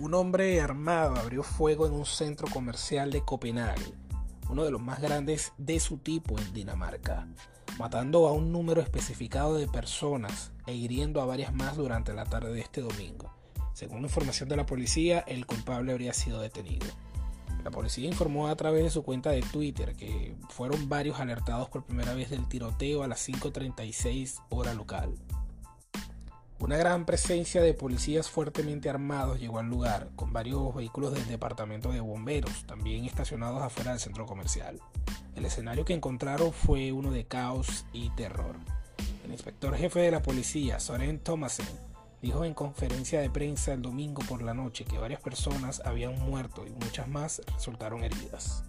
Un hombre armado abrió fuego en un centro comercial de Copenhague, uno de los más grandes de su tipo en Dinamarca, matando a un número especificado de personas e hiriendo a varias más durante la tarde de este domingo. Según información de la policía, el culpable habría sido detenido. La policía informó a través de su cuenta de Twitter que fueron varios alertados por primera vez del tiroteo a las 5.36 hora local. Una gran presencia de policías fuertemente armados llegó al lugar, con varios vehículos del departamento de bomberos, también estacionados afuera del centro comercial. El escenario que encontraron fue uno de caos y terror. El inspector jefe de la policía, Soren Thomasen, dijo en conferencia de prensa el domingo por la noche que varias personas habían muerto y muchas más resultaron heridas.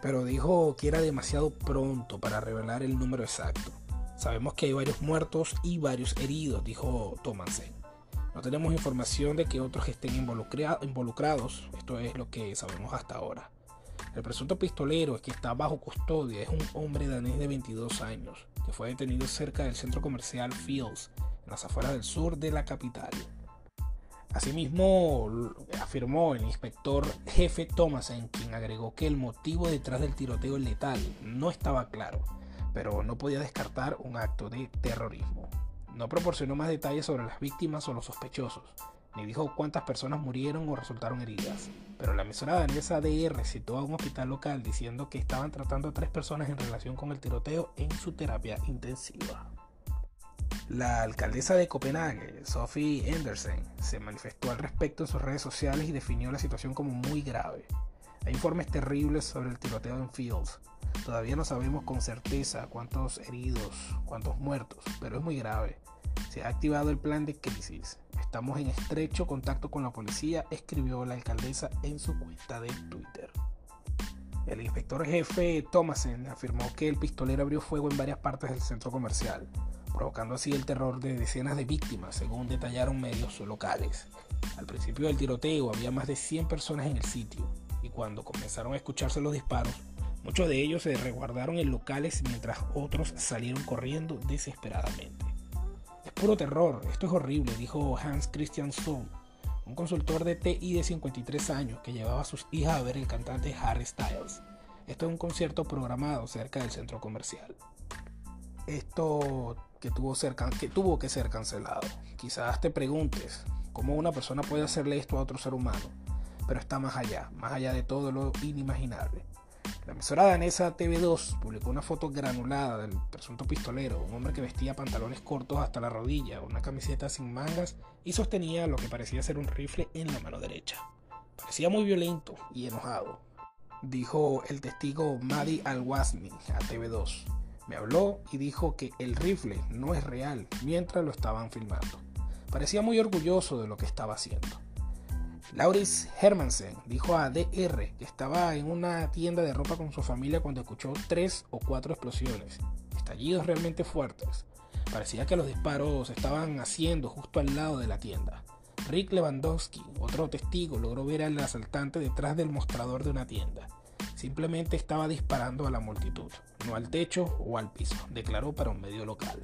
Pero dijo que era demasiado pronto para revelar el número exacto. Sabemos que hay varios muertos y varios heridos, dijo Thomasen. No tenemos información de que otros estén involucrados, esto es lo que sabemos hasta ahora. El presunto pistolero que está bajo custodia es un hombre danés de 22 años, que fue detenido cerca del centro comercial Fields, en las afueras del sur de la capital. Asimismo, afirmó el inspector jefe Thomasen, quien agregó que el motivo detrás del tiroteo letal no estaba claro pero no podía descartar un acto de terrorismo. No proporcionó más detalles sobre las víctimas o los sospechosos, ni dijo cuántas personas murieron o resultaron heridas, pero la emisora danesa DR citó a un hospital local diciendo que estaban tratando a tres personas en relación con el tiroteo en su terapia intensiva. La alcaldesa de Copenhague, Sophie Andersen, se manifestó al respecto en sus redes sociales y definió la situación como muy grave. Hay informes terribles sobre el tiroteo en Fields, Todavía no sabemos con certeza cuántos heridos, cuántos muertos, pero es muy grave. Se ha activado el plan de crisis. Estamos en estrecho contacto con la policía, escribió la alcaldesa en su cuenta de Twitter. El inspector jefe Thomasen afirmó que el pistolero abrió fuego en varias partes del centro comercial, provocando así el terror de decenas de víctimas, según detallaron medios locales. Al principio del tiroteo había más de 100 personas en el sitio, y cuando comenzaron a escucharse los disparos, Muchos de ellos se resguardaron en locales mientras otros salieron corriendo desesperadamente. Es puro terror, esto es horrible, dijo Hans Christian Sohn, un consultor de TI de 53 años que llevaba a sus hijas a ver el cantante Harry Styles. Esto es un concierto programado cerca del centro comercial. Esto que tuvo, que tuvo que ser cancelado. Quizás te preguntes cómo una persona puede hacerle esto a otro ser humano, pero está más allá, más allá de todo lo inimaginable. La emisora danesa TV2 publicó una foto granulada del presunto pistolero, un hombre que vestía pantalones cortos hasta la rodilla, una camiseta sin mangas y sostenía lo que parecía ser un rifle en la mano derecha. Parecía muy violento y enojado, dijo el testigo Madi Al-Wasmi a TV2. Me habló y dijo que el rifle no es real mientras lo estaban filmando. Parecía muy orgulloso de lo que estaba haciendo. Lauris Hermansen dijo a DR que estaba en una tienda de ropa con su familia cuando escuchó tres o cuatro explosiones, estallidos realmente fuertes. Parecía que los disparos estaban haciendo justo al lado de la tienda. Rick Lewandowski, otro testigo, logró ver al asaltante detrás del mostrador de una tienda. Simplemente estaba disparando a la multitud, no al techo o al piso, declaró para un medio local.